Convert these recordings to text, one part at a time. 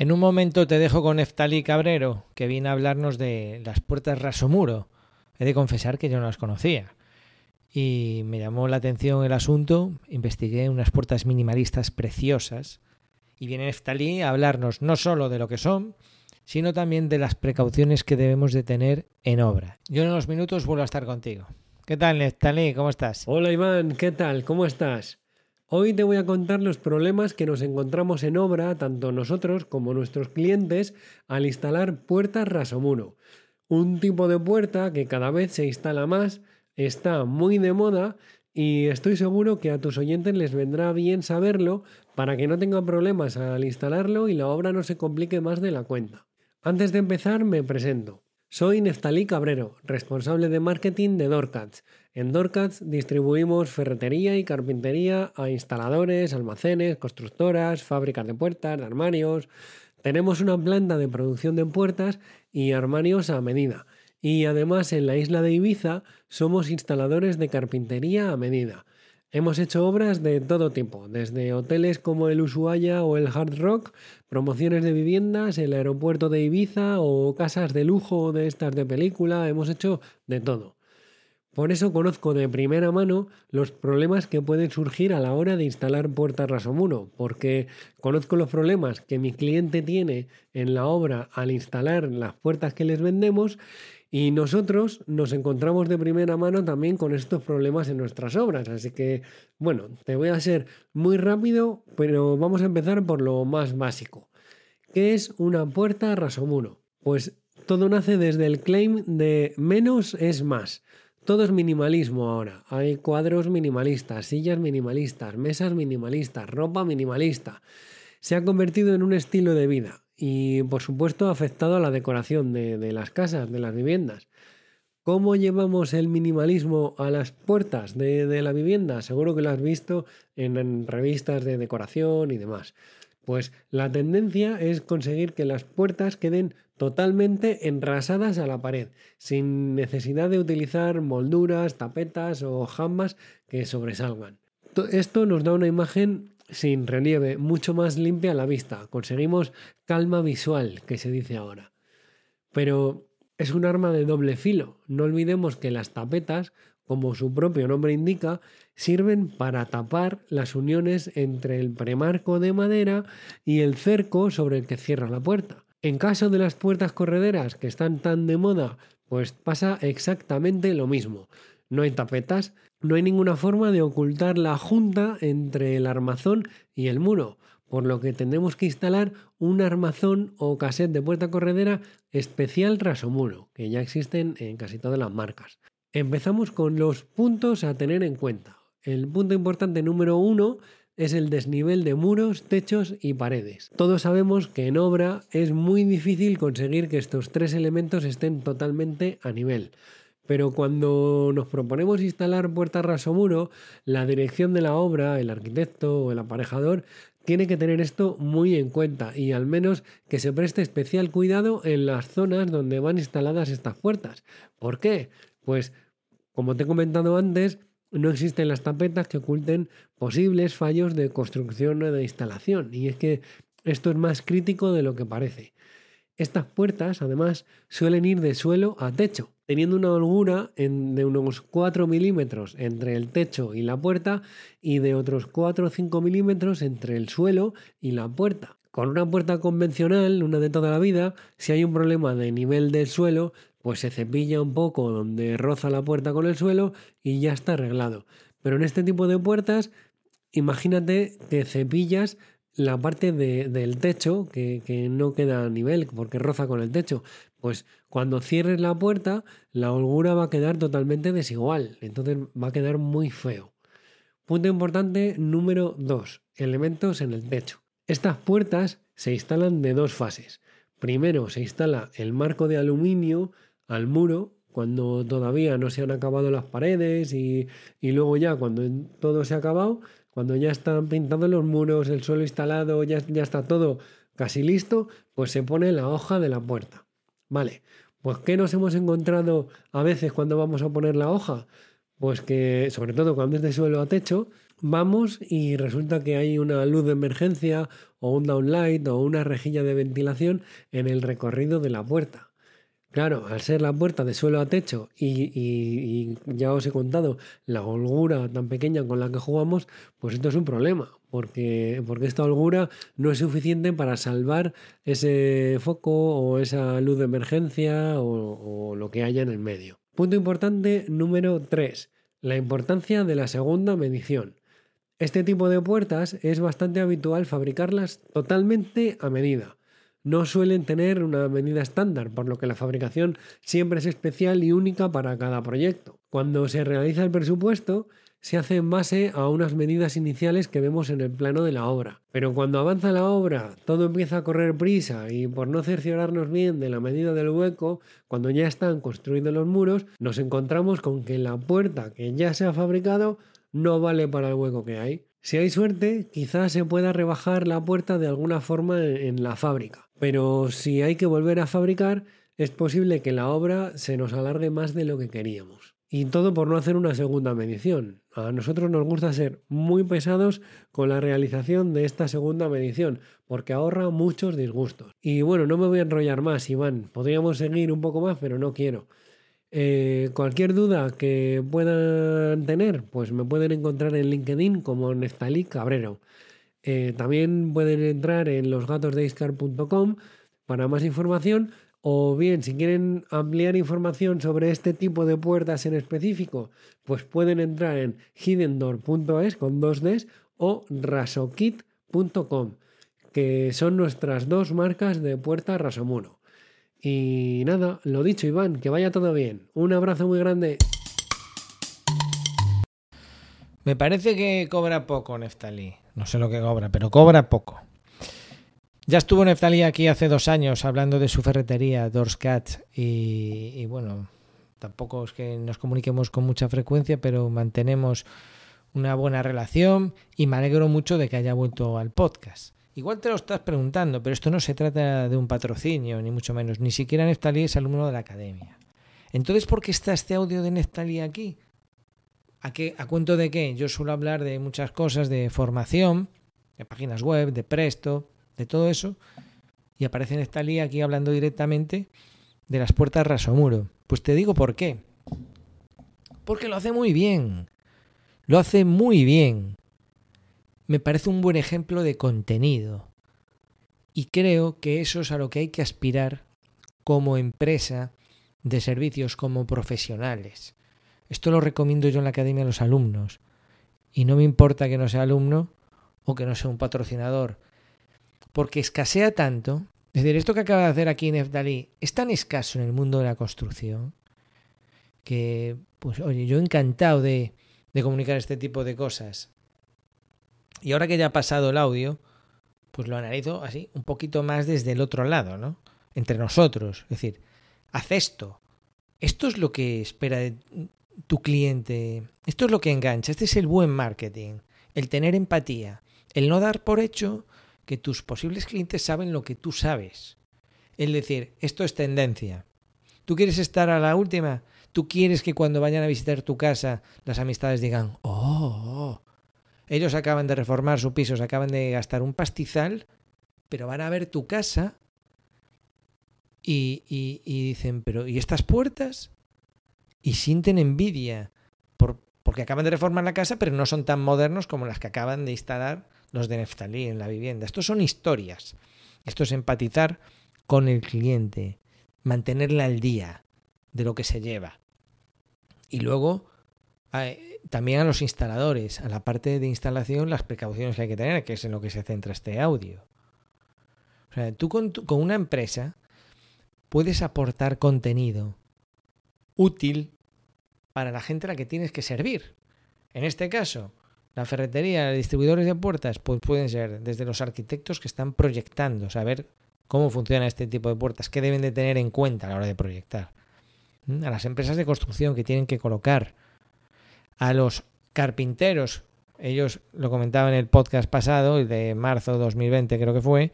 En un momento te dejo con Neftali Cabrero, que viene a hablarnos de las puertas Rasomuro. He de confesar que yo no las conocía. Y me llamó la atención el asunto, investigué unas puertas minimalistas preciosas. Y viene Neftali a hablarnos no solo de lo que son, sino también de las precauciones que debemos de tener en obra. Yo en unos minutos vuelvo a estar contigo. ¿Qué tal, Neftali? ¿Cómo estás? Hola, Iván. ¿Qué tal? ¿Cómo estás? Hoy te voy a contar los problemas que nos encontramos en obra, tanto nosotros como nuestros clientes, al instalar puertas Rasomuro. Un tipo de puerta que cada vez se instala más, está muy de moda y estoy seguro que a tus oyentes les vendrá bien saberlo para que no tengan problemas al instalarlo y la obra no se complique más de la cuenta. Antes de empezar me presento. Soy Neftalí Cabrero, responsable de marketing de Dorcats. En Dorcats distribuimos ferretería y carpintería a instaladores, almacenes, constructoras, fábricas de puertas, de armarios. Tenemos una planta de producción de puertas y armarios a medida. Y además en la isla de Ibiza somos instaladores de carpintería a medida. Hemos hecho obras de todo tipo, desde hoteles como el Ushuaia o el Hard Rock, promociones de viviendas, el aeropuerto de Ibiza o casas de lujo de estas de película, hemos hecho de todo. Por eso conozco de primera mano los problemas que pueden surgir a la hora de instalar puertas Rasomuro, porque conozco los problemas que mi cliente tiene en la obra al instalar las puertas que les vendemos y nosotros nos encontramos de primera mano también con estos problemas en nuestras obras. Así que, bueno, te voy a ser muy rápido, pero vamos a empezar por lo más básico. ¿Qué es una puerta rasomuro? Pues todo nace desde el claim de menos es más. Todo es minimalismo ahora. Hay cuadros minimalistas, sillas minimalistas, mesas minimalistas, ropa minimalista. Se ha convertido en un estilo de vida y por supuesto ha afectado a la decoración de, las casas, de las viviendas. ¿Cómo llevamos el minimalismo a las puertas de, la vivienda? Seguro que lo has visto en, revistas de decoración y demás. Pues la tendencia es conseguir que las puertas queden totalmente enrasadas a la pared, sin necesidad de utilizar molduras, tapetas o jambas que sobresalgan. Esto nos da una imagen sin relieve, mucho más limpia a la vista. Conseguimos calma visual, que se dice ahora. Pero es un arma de doble filo. No olvidemos que las tapetas, como su propio nombre indica, sirven para tapar las uniones entre el premarco de madera y el cerco sobre el que cierra la puerta. En caso de las puertas correderas que están tan de moda, pues pasa exactamente lo mismo. No hay tapetas, no hay ninguna forma de ocultar la junta entre el armazón y el muro, por lo que tendremos que instalar un armazón o cassette de puerta corredera especial rasomuro, que ya existen en casi todas las marcas. Empezamos con los puntos a tener en cuenta. El punto importante número uno es el desnivel de muros, techos y paredes. Todos sabemos que en obra es muy difícil conseguir que estos tres elementos estén totalmente a nivel. Pero cuando nos proponemos instalar puertas rasomuro, la dirección de la obra, el arquitecto o el aparejador tiene que tener esto muy en cuenta y al menos que se preste especial cuidado en las zonas donde van instaladas estas puertas. ¿Por qué? Pues como te he comentado antes, no existen las tapetas que oculten posibles fallos de construcción o de instalación y es que esto es más crítico de lo que parece. Estas puertas, además, suelen ir de suelo a techo, teniendo una holgura de unos 4 milímetros entre el techo y la puerta y de otros 4 o 5 milímetros entre el suelo y la puerta. Con una puerta convencional, una de toda la vida, si hay un problema de nivel del suelo, pues se cepilla un poco donde roza la puerta con el suelo y ya está arreglado. Pero en este tipo de puertas, imagínate que cepillas la parte del techo que, que, no queda a nivel porque roza con el techo. Pues cuando cierres la puerta, la holgura va a quedar totalmente desigual. Entonces va a quedar muy feo. Punto importante número 2. Elementos en el techo. Estas puertas se instalan de dos fases. Primero se instala el marco de aluminio al muro cuando todavía no se han acabado las paredes y, y luego ya cuando todo se ha acabado cuando ya están pintados los muros, el suelo instalado, ya, ya está todo casi listo, pues se pone la hoja de la puerta. Vale, pues ¿qué nos hemos encontrado a veces cuando vamos a poner la hoja? Pues que, sobre todo cuando es de suelo a techo, vamos y resulta que hay una luz de emergencia o un downlight o una rejilla de ventilación en el recorrido de la puerta. Claro, al ser la puerta de suelo a techo y, ya os he contado la holgura tan pequeña con la que jugamos, pues esto es un problema, porque, porque esta holgura no es suficiente para salvar ese foco o esa luz de emergencia o, o lo que haya en el medio. Punto importante número 3. La importancia de la segunda medición. Este tipo de puertas es bastante habitual fabricarlas totalmente a medida no suelen tener una medida estándar, por lo que la fabricación siempre es especial y única para cada proyecto. Cuando se realiza el presupuesto, se hace en base a unas medidas iniciales que vemos en el plano de la obra. Pero cuando avanza la obra, todo empieza a correr prisa y por no cerciorarnos bien de la medida del hueco, cuando ya están construidos los muros, nos encontramos con que la puerta que ya se ha fabricado no vale para el hueco que hay. Si hay suerte, quizás se pueda rebajar la puerta de alguna forma en la fábrica. Pero si hay que volver a fabricar, es posible que la obra se nos alargue más de lo que queríamos. Y todo por no hacer una segunda medición. A nosotros nos gusta ser muy pesados con la realización de esta segunda medición, porque ahorra muchos disgustos. Y bueno, no me voy a enrollar más, Iván. Podríamos seguir un poco más, pero no quiero. Eh, cualquier duda que puedan tener, pues me pueden encontrar en LinkedIn como Neftalí Cabrero. Eh, también pueden entrar en losgatosdeiscar.com para más información o bien si quieren ampliar información sobre este tipo de puertas en específico, pues pueden entrar en hiddendoor.es con dos Ds o rasokit.com, que son nuestras dos marcas de puerta Rasomuro. Y nada, lo dicho Iván, que vaya todo bien. Un abrazo muy grande. Me parece que cobra poco Neftalí. No sé lo que cobra, pero cobra poco. Ya estuvo Neftalí aquí hace dos años hablando de su ferretería, Dorscat, y, y bueno, tampoco es que nos comuniquemos con mucha frecuencia, pero mantenemos una buena relación y me alegro mucho de que haya vuelto al podcast. Igual te lo estás preguntando, pero esto no se trata de un patrocinio, ni mucho menos. Ni siquiera Neftalí es alumno de la academia. Entonces, ¿por qué está este audio de Neftalí aquí? ¿A, qué, ¿A cuento de qué? Yo suelo hablar de muchas cosas, de formación, de páginas web, de Presto, de todo eso. Y aparece lía aquí hablando directamente de las puertas rasomuro. Pues te digo por qué. Porque lo hace muy bien. Lo hace muy bien. Me parece un buen ejemplo de contenido. Y creo que eso es a lo que hay que aspirar como empresa de servicios, como profesionales. Esto lo recomiendo yo en la academia a los alumnos. Y no me importa que no sea alumno o que no sea un patrocinador. Porque escasea tanto. Es decir, esto que acaba de hacer aquí Nefdalí es tan escaso en el mundo de la construcción que, pues, oye, yo encantado de, de comunicar este tipo de cosas. Y ahora que ya ha pasado el audio, pues lo analizo así, un poquito más desde el otro lado, ¿no? Entre nosotros. Es decir, haz esto. Esto es lo que espera de, tu cliente. Esto es lo que engancha, este es el buen marketing, el tener empatía, el no dar por hecho que tus posibles clientes saben lo que tú sabes. Es decir, esto es tendencia. ¿Tú quieres estar a la última? ¿Tú quieres que cuando vayan a visitar tu casa las amistades digan, oh, ellos acaban de reformar su piso, se acaban de gastar un pastizal, pero van a ver tu casa y, y, y dicen, pero ¿y estas puertas? Y sienten envidia por, porque acaban de reformar la casa, pero no son tan modernos como las que acaban de instalar los de Neftalí en la vivienda. Estos son historias. Esto es empatizar con el cliente, mantenerle al día de lo que se lleva. Y luego también a los instaladores, a la parte de instalación, las precauciones que hay que tener, que es en lo que se centra este audio. O sea, tú con, con una empresa puedes aportar contenido útil para la gente a la que tienes que servir. En este caso, la ferretería, los distribuidores de puertas, pues pueden ser desde los arquitectos que están proyectando, saber cómo funciona este tipo de puertas, qué deben de tener en cuenta a la hora de proyectar. A las empresas de construcción que tienen que colocar, a los carpinteros, ellos lo comentaba en el podcast pasado, de marzo de 2020 creo que fue,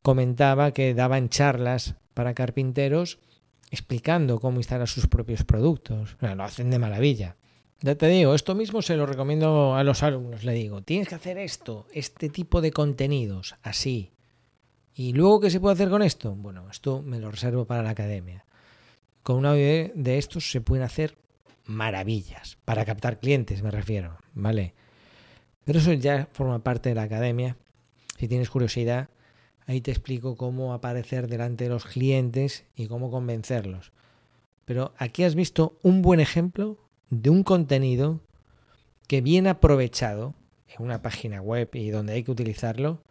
comentaba que daban charlas para carpinteros explicando cómo instalar sus propios productos. lo hacen de maravilla. Ya te digo, esto mismo se lo recomiendo a los alumnos. Le digo, tienes que hacer esto, este tipo de contenidos, así. ¿Y luego qué se puede hacer con esto? Bueno, esto me lo reservo para la academia. Con una audio de estos se pueden hacer maravillas. Para captar clientes, me refiero. ¿Vale? Pero eso ya forma parte de la academia. Si tienes curiosidad, ahí te explico cómo aparecer delante de los clientes y cómo convencerlos. Pero aquí has visto un buen ejemplo de un contenido que bien aprovechado en una página web y donde hay que utilizarlo,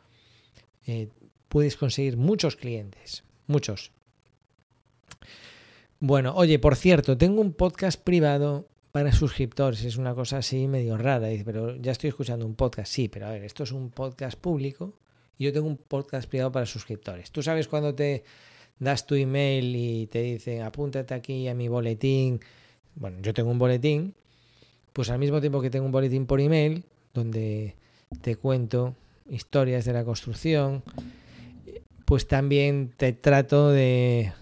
eh, puedes conseguir muchos clientes, muchos. Bueno, oye, por cierto, tengo un podcast privado para suscriptores. Es una cosa así medio rara. Pero ya estoy escuchando un podcast. Sí, pero a ver, esto es un podcast público yo tengo un podcast privado para suscriptores. Tú sabes cuando te das tu email y te dicen apúntate aquí a mi boletín. Bueno, yo tengo un boletín, pues al mismo tiempo que tengo un boletín por email, donde te cuento historias de la construcción, pues también te trato de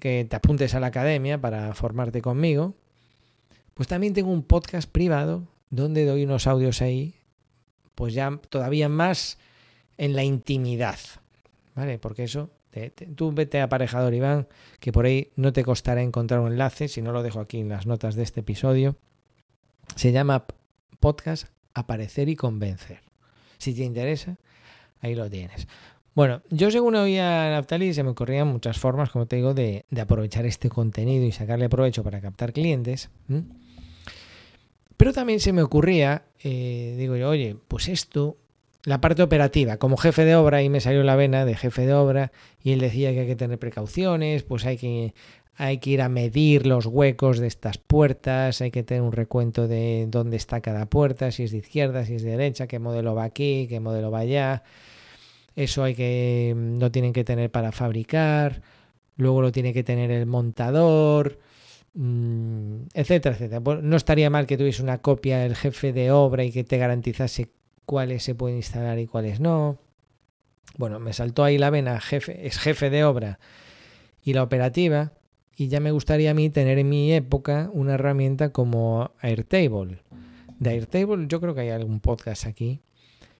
que te apuntes a la academia para formarte conmigo. Pues también tengo un podcast privado donde doy unos audios ahí, pues ya todavía más en la intimidad, ¿vale? Porque eso, tú vete Aparejador Iván, que por ahí no te costará encontrar un enlace, si no lo dejo aquí en las notas de este episodio. Se llama podcast Aparecer y Convencer. Si te interesa, ahí lo tienes. Bueno, yo según oía a Naftali se me ocurrían muchas formas, como te digo, de, aprovechar este contenido y sacarle provecho para captar clientes. Pero también se me ocurría, eh, digo yo, oye, pues esto, la parte operativa, como jefe de obra, y me salió la vena de jefe de obra, y él decía que hay que tener precauciones, pues hay que, hay que ir a medir los huecos de estas puertas, hay que tener un recuento de dónde está cada puerta, si es de izquierda, si es de derecha, qué modelo va aquí, qué modelo va allá eso hay que no tienen que tener para fabricar, luego lo tiene que tener el montador, mm, etcétera, etcétera. no estaría mal que tuviese una copia del jefe de obra y que te garantizase cuáles se pueden instalar y cuáles no. Bueno, me saltó ahí la vena, jefe, es jefe de obra y la operativa, y ya me gustaría a mí tener en mi época una herramienta como Airtable. De Airtable yo creo que hay algún podcast aquí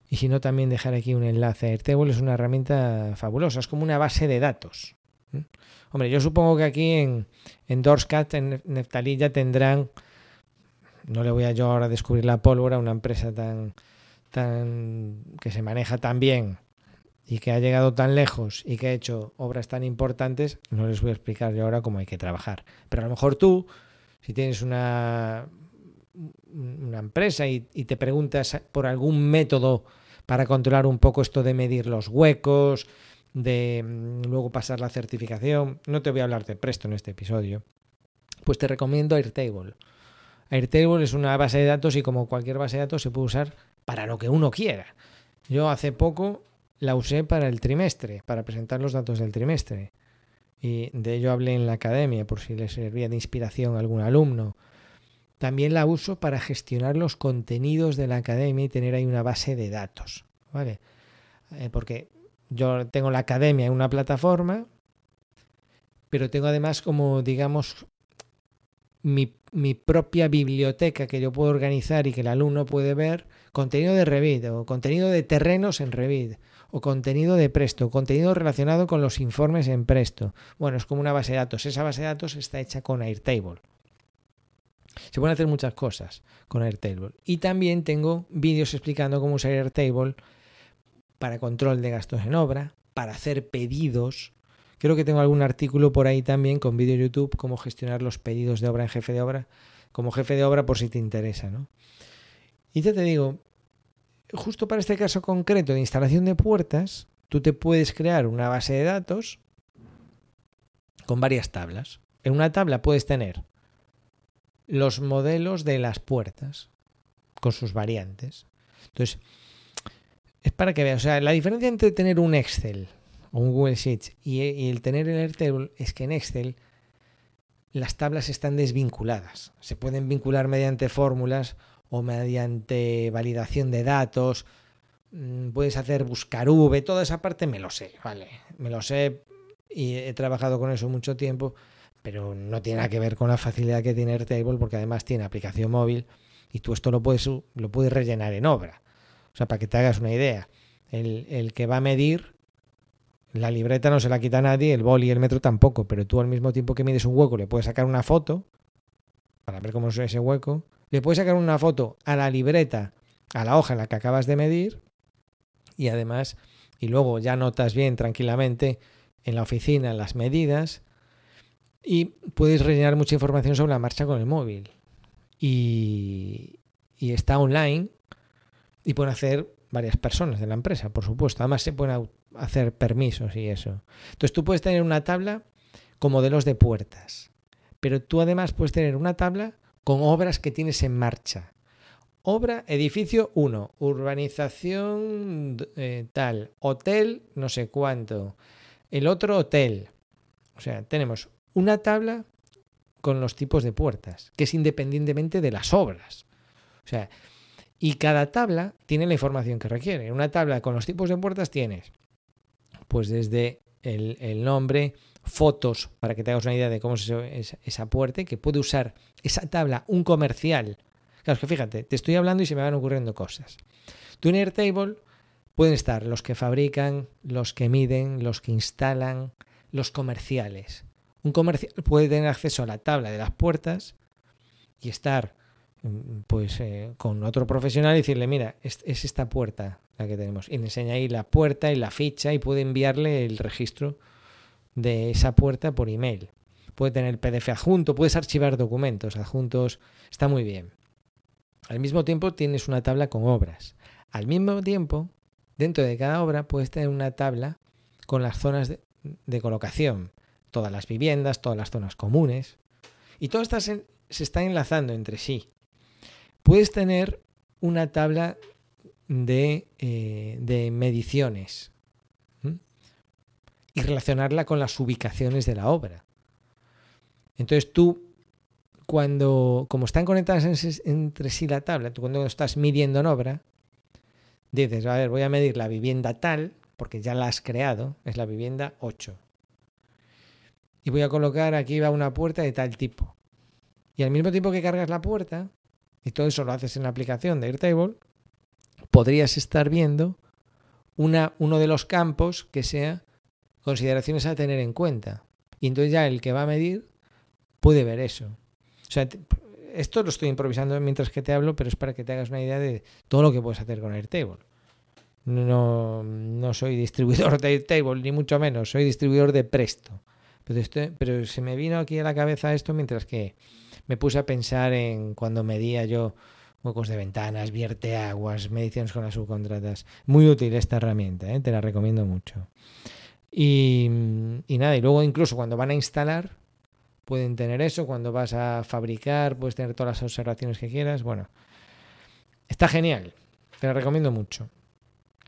y si no, también dejar aquí un enlace. Airtable es una herramienta fabulosa, es como una base de datos. Hombre, yo supongo que aquí en, en Dorscat, en Neftalí, ya tendrán, no le voy a yo ahora descubrir la pólvora, una empresa tan, tan que se maneja tan bien y que ha llegado tan lejos y que ha hecho obras tan importantes, no les voy a explicar yo ahora cómo hay que trabajar. Pero a lo mejor tú, si tienes una, una empresa y te preguntas por algún método para controlar un poco esto de medir los huecos, de mm, luego pasar la certificación. No te voy a hablar de Presto en este episodio. Pues te recomiendo Airtable. Airtable es una base de datos y como cualquier base de datos se puede usar para lo que uno quiera. Yo hace poco la usé para el trimestre, para presentar los datos del trimestre. Y de ello hablé en la academia por si le servía de inspiración a algún alumno. También la uso para gestionar los contenidos de la academia y tener ahí una base de datos. ¿Vale? Eh, porque yo tengo la academia en una plataforma, pero tengo además como, digamos, mi, mi, propia biblioteca que yo puedo organizar y que el alumno puede ver contenido de Revit o contenido de terrenos en Revit o contenido de Presto, contenido relacionado con los informes en Presto. Bueno, es como una base de datos. Esa base de datos está hecha con Airtable. Se pueden hacer muchas cosas con Airtable. Y también tengo vídeos explicando cómo usar Airtable para control de gastos en obra, para hacer pedidos. Creo que tengo algún artículo por ahí también con vídeo YouTube, cómo gestionar los pedidos de obra en jefe de obra, como jefe de obra por si te interesa. ¿no? Y ya te digo, justo para este caso concreto de instalación de puertas, tú te puedes crear una base de datos con varias tablas. En una tabla puedes tener los modelos de las puertas con sus variantes. Entonces, es para que veas, o sea, la diferencia entre tener un Excel o un Google Sheets y, el tener el Airtable es que en Excel las tablas están desvinculadas. Se pueden vincular mediante fórmulas o mediante validación de datos. Mm, puedes hacer buscar V, toda esa parte me lo sé, ¿vale? Me lo sé y he trabajado con eso mucho tiempo pero no tiene nada que ver con la facilidad que tiene Airtable porque además tiene aplicación móvil y tú esto lo puedes, lo puedes rellenar en obra. O sea, para que te hagas una idea, el, el que va a medir, la libreta no se la quita nadie, el boli y el metro tampoco, pero tú al mismo tiempo que mides un hueco le puedes sacar una foto para ver cómo es ese hueco, le puedes sacar una foto a la libreta, a la hoja en la que acabas de medir y además, y luego ya notas bien tranquilamente en la oficina las medidas y puedes rellenar mucha información sobre la marcha con el móvil. Y, y está online y pueden hacer varias personas de la empresa, por supuesto. Además se pueden hacer permisos y eso. Entonces tú puedes tener una tabla con modelos de puertas, pero tú además puedes tener una tabla con obras que tienes en marcha. Obra, edificio 1, urbanización eh, tal, hotel no sé cuánto, el otro hotel. O sea, tenemos una tabla con los tipos de puertas, que es independientemente de las obras. O sea, y cada tabla tiene la información que requiere. Una tabla con los tipos de puertas tienes, pues desde el, el nombre, fotos, para que te hagas una idea de cómo es esa, puerta, que puede usar esa tabla un comercial Claro, es que fíjate, te estoy hablando y se me van ocurriendo cosas. Tú en Airtable pueden estar los que fabrican, los que miden, los que instalan, los comerciales. Un comercial puede tener acceso a la tabla de las puertas y estar mm, pues eh, con otro profesional y decirle, mira, es, es, esta puerta la que tenemos. Y le enseña ahí la puerta y la ficha y puede enviarle el registro de esa puerta por email. Puede tener PDF adjunto, puedes archivar documentos adjuntos, está muy bien. Al mismo tiempo tienes una tabla con obras. Al mismo tiempo, dentro de cada obra puedes tener una tabla con las zonas de, colocación, todas las viviendas, todas las zonas comunes. Y todas estas se están enlazando entre sí. Puedes tener una tabla de, eh, de mediciones. Y relacionarla con las ubicaciones de la obra. Entonces tú cuando, como están conectadas entre sí la tabla, tú cuando estás midiendo en obra, dices, a ver, voy a medir la vivienda tal, porque ya la has creado, es la vivienda 8. Y voy a colocar aquí va una puerta de tal tipo. Y al mismo tiempo que cargas la puerta, y todo eso lo haces en la aplicación de Airtable, podrías estar viendo una, uno de los campos que sea consideraciones a tener en cuenta. Y entonces ya el que va a medir puede ver eso. O sea, esto lo estoy improvisando mientras que te hablo, pero es para que te hagas una idea de todo lo que puedes hacer con Airtable. No, no soy distribuidor de Airtable, ni mucho menos, soy distribuidor de Presto. Pero, esto, pero se me vino aquí a la cabeza esto mientras que me puse a pensar en cuando medía yo huecos de ventanas, vierte aguas, mediciones con las subcontratas. Muy útil esta herramienta, ¿eh? te la recomiendo mucho. Y, y nada, y luego incluso cuando van a instalar, pueden tener eso. Cuando vas a fabricar, puedes tener todas las observaciones que quieras. Bueno, está genial. Te lo recomiendo mucho.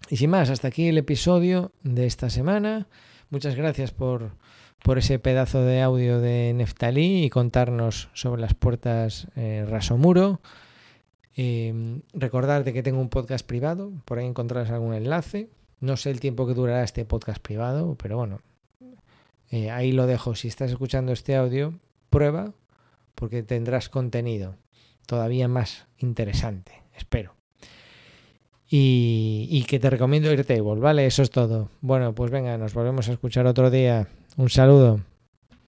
Y sin más, hasta aquí el episodio de esta semana. Muchas gracias por, por ese pedazo de audio de Neftalí y contarnos sobre las puertas eh, Rasomuro. Eh, recordarte que tengo un podcast privado, por ahí encontrarás algún enlace. No sé el tiempo que durará este podcast privado, pero bueno, eh, ahí lo dejo. Si estás escuchando este audio, prueba porque tendrás contenido todavía más interesante, espero. Y, y que te recomiendo Airtable, ¿vale? Eso es todo. Bueno, pues venga, nos volvemos a escuchar otro día. Un saludo.